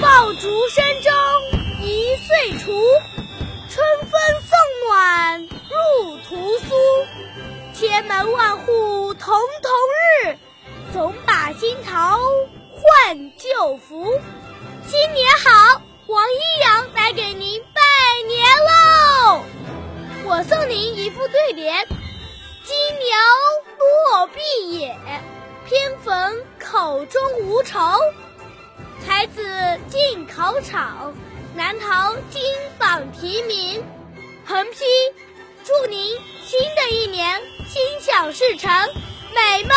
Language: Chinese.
爆竹声中一岁除，春风送暖入屠苏。千门万户曈曈日，总把新桃换旧符。新年好，王一阳来给您拜年喽！我送您一副对联：金牛落碧野，偏逢口中无愁。才子进考场，难逃金榜题名。横批：祝您新的一年心想事成，美梦。